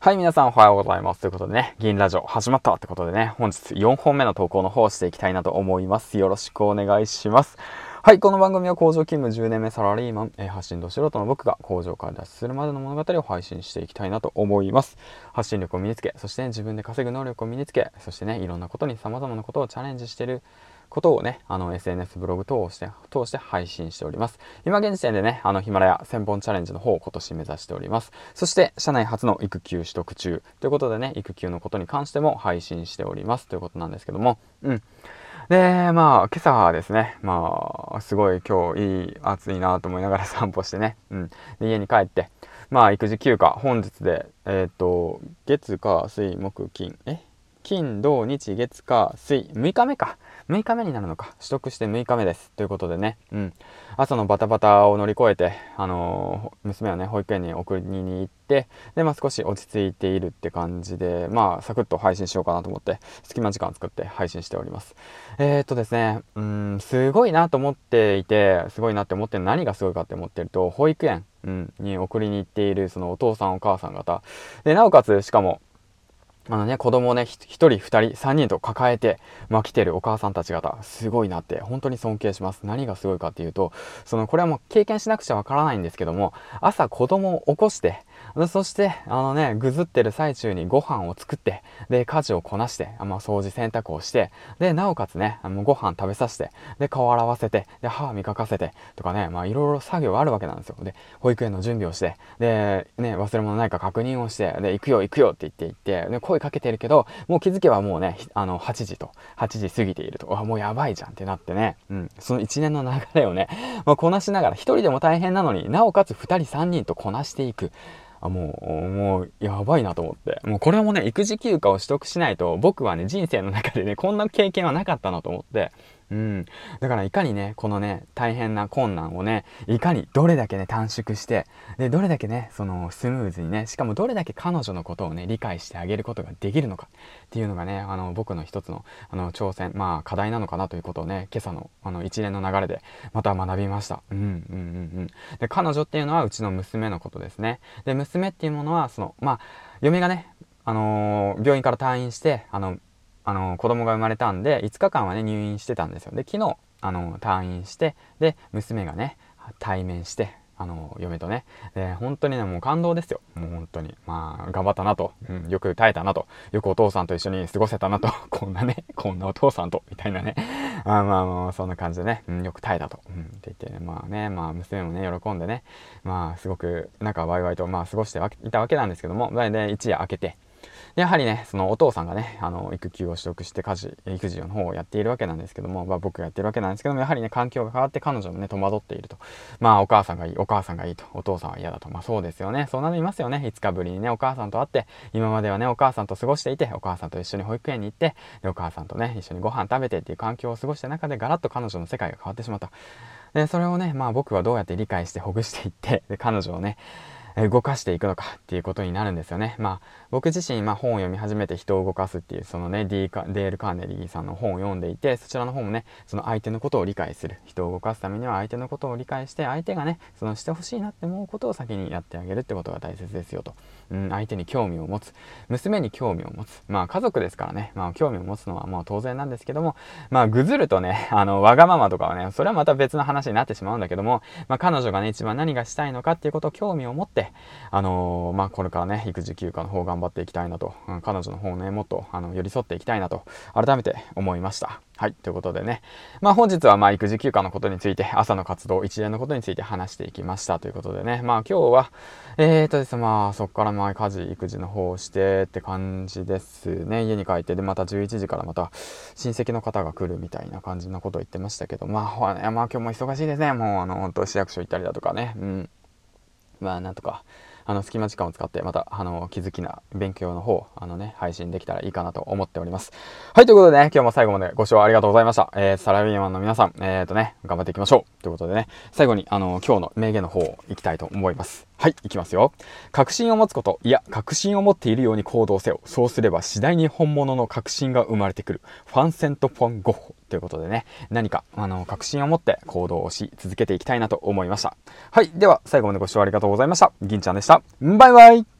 はい、皆さんおはようございます。ということでね、銀ラジオ始まったってことでね、本日4本目の投稿の方をしていきたいなと思います。よろしくお願いします。はい、この番組は工場勤務10年目サラリーマン、えー、発信ど素人の僕が工場から脱出するまでの物語を配信していきたいなと思います。発信力を身につけ、そして、ね、自分で稼ぐ能力を身につけ、そしてね、いろんなことに様々なことをチャレンジしてることをね、あの SNS ブログ等をして通して配信しております。今現時点でね、あのヒマラヤ1000本チャレンジの方を今年目指しております。そして社内初の育休取得中。ということでね、育休のことに関しても配信しております。ということなんですけども、うん。で、まあ、今朝はですね、まあ、すごい今日いい、暑いなと思いながら 散歩してね、うん。で、家に帰って、まあ、育児休暇、本日で、えっ、ー、と、月、火、水、木、金、え？金、土、日、月、火、水、6日目か。6日目になるのか。取得して6日目です。ということでね、うん。朝のバタバタを乗り越えて、あのー、娘をね、保育園に送りに行って、で、まあ少し落ち着いているって感じで、まあサクッと配信しようかなと思って、隙間時間作って配信しております。えー、っとですね、うん、すごいなと思っていて、すごいなって思ってる何がすごいかって思ってると、保育園、うん、に送りに行っているそのお父さんお母さん方。で、なおかつ、しかも、まあね、子供をね、1人、2人、3人と抱えて、まあ、来てるお母さんたち方、すごいなって、本当に尊敬します。何がすごいかっていうと、その、これはもう経験しなくちゃわからないんですけども、朝子供を起こして、そして、あのね、ぐずってる最中にご飯を作って、で、家事をこなして、まあ、掃除、洗濯をして、で、なおかつね、あのご飯食べさせて、で、顔洗わせて、で、歯磨かせて、とかね、まあ、いろいろ作業があるわけなんですよ。で、保育園の準備をして、で、ね、忘れ物ないか確認をして、で、行くよ、行くよって言って行って、で、声かけてるけど、もう気づけばもうね、あの、8時と、8時過ぎていると、あ、もうやばいじゃんってなってね、うん、その一年の流れをね、まあ、こなしながら、一人でも大変なのになおかつ二人三人とこなしていく。あ、もう、もう、やばいなと思って。もうこれもね、育児休暇を取得しないと、僕はね、人生の中でね、こんな経験はなかったなと思って、うん。だからいかにね、このね、大変な困難をね、いかにどれだけね、短縮して、で、どれだけね、その、スムーズにね、しかもどれだけ彼女のことをね、理解してあげることができるのかっていうのがね、あの、僕の一つの、あの、挑戦、まあ、課題なのかなということをね、今朝の、あの、一連の流れで、また学びました。うん、うん、うん、うん。で、彼女っていうのはうちの娘のことですね。で、娘っていうものは、その、まあ、嫁がね、あのー、病院から退院して、あの、あの、子供が生まれたんで、5日間はね、入院してたんですよ。で、昨日、あの、退院して、で、娘がね、対面して、あの、嫁とね。で、本当にね、もう感動ですよ。もう本当に。まあ、頑張ったなと。うん、よく耐えたなと。よくお父さんと一緒に過ごせたなと。こんなね、こんなお父さんと、みたいなね。あまあまあ、そんな感じでね、うん、よく耐えたと。うん、って言ってね、まあね、まあ、娘もね、喜んでね、まあ、すごく、なんかワイワイと、まあ、過ごしていたわけなんですけども、で、一夜明けて、やはりね、そのお父さんがね、あの、育休を取得して家事、育児の方をやっているわけなんですけども、まあ僕がやってるわけなんですけども、やはりね、環境が変わって彼女もね、戸惑っていると。まあお母さんがいい、お母さんがいいと、お父さんは嫌だと。まあそうですよね。そうなりますよね。5日ぶりにね、お母さんと会って、今まではね、お母さんと過ごしていて、お母さんと一緒に保育園に行って、で、お母さんとね、一緒にご飯食べてっていう環境を過ごした中で、ガラッと彼女の世界が変わってしまった。で、それをね、まあ僕はどうやって理解してほぐしていって、で、彼女をね、動かしていくのかっていうことになるんですよね。まあ、僕自身、まあ、本を読み始めて人を動かすっていう、そのね、ディーデール・カーネリーさんの本を読んでいて、そちらの本もね、その相手のことを理解する。人を動かすためには相手のことを理解して、相手がね、そのしてほしいなって思うことを先にやってあげるってことが大切ですよと。うん、相手に興味を持つ。娘に興味を持つ。まあ、家族ですからね、まあ、興味を持つのはもう当然なんですけども、まあ、ぐずるとね、あの、わがままとかはね、それはまた別の話になってしまうんだけども、まあ、彼女がね、一番何がしたいのかっていうことを興味を持って、あのまあ、これからね、育児休暇の方頑張っていきたいなと、うん、彼女の方ね、もっと、あの、寄り添っていきたいなと、改めて思いました。はい。ということでね。まあ本日はま育児休暇のことについて、朝の活動、一連のことについて話していきましたということでね。まあ今日は、えーとですね、まあそこからまあ家事、育児の方をしてって感じですね。家に帰って、でまた11時からまた親戚の方が来るみたいな感じのことを言ってましたけど、まあ、まあ今日も忙しいですね。もうあの、本当市役所行ったりだとかね。うん。まあなんとか、あの、隙間時間を使って、また、あの、気づきな勉強の方、あのね、配信できたらいいかなと思っております。はい、ということでね、今日も最後までご視聴ありがとうございました。えー、サラリーマンの皆さん、えーとね、頑張っていきましょう。ということでね、最後に、あの、今日の名言の方を行きたいと思います。はい、いきますよ。確信を持つこと、いや、確信を持っているように行動せよ。そうすれば次第に本物の確信が生まれてくる。ファンセント・フォン・ゴッホ。ということでね、何か、あの、確信を持って行動をし続けていきたいなと思いました。はい、では、最後までご視聴ありがとうございました。銀ちゃんでした。バイバイ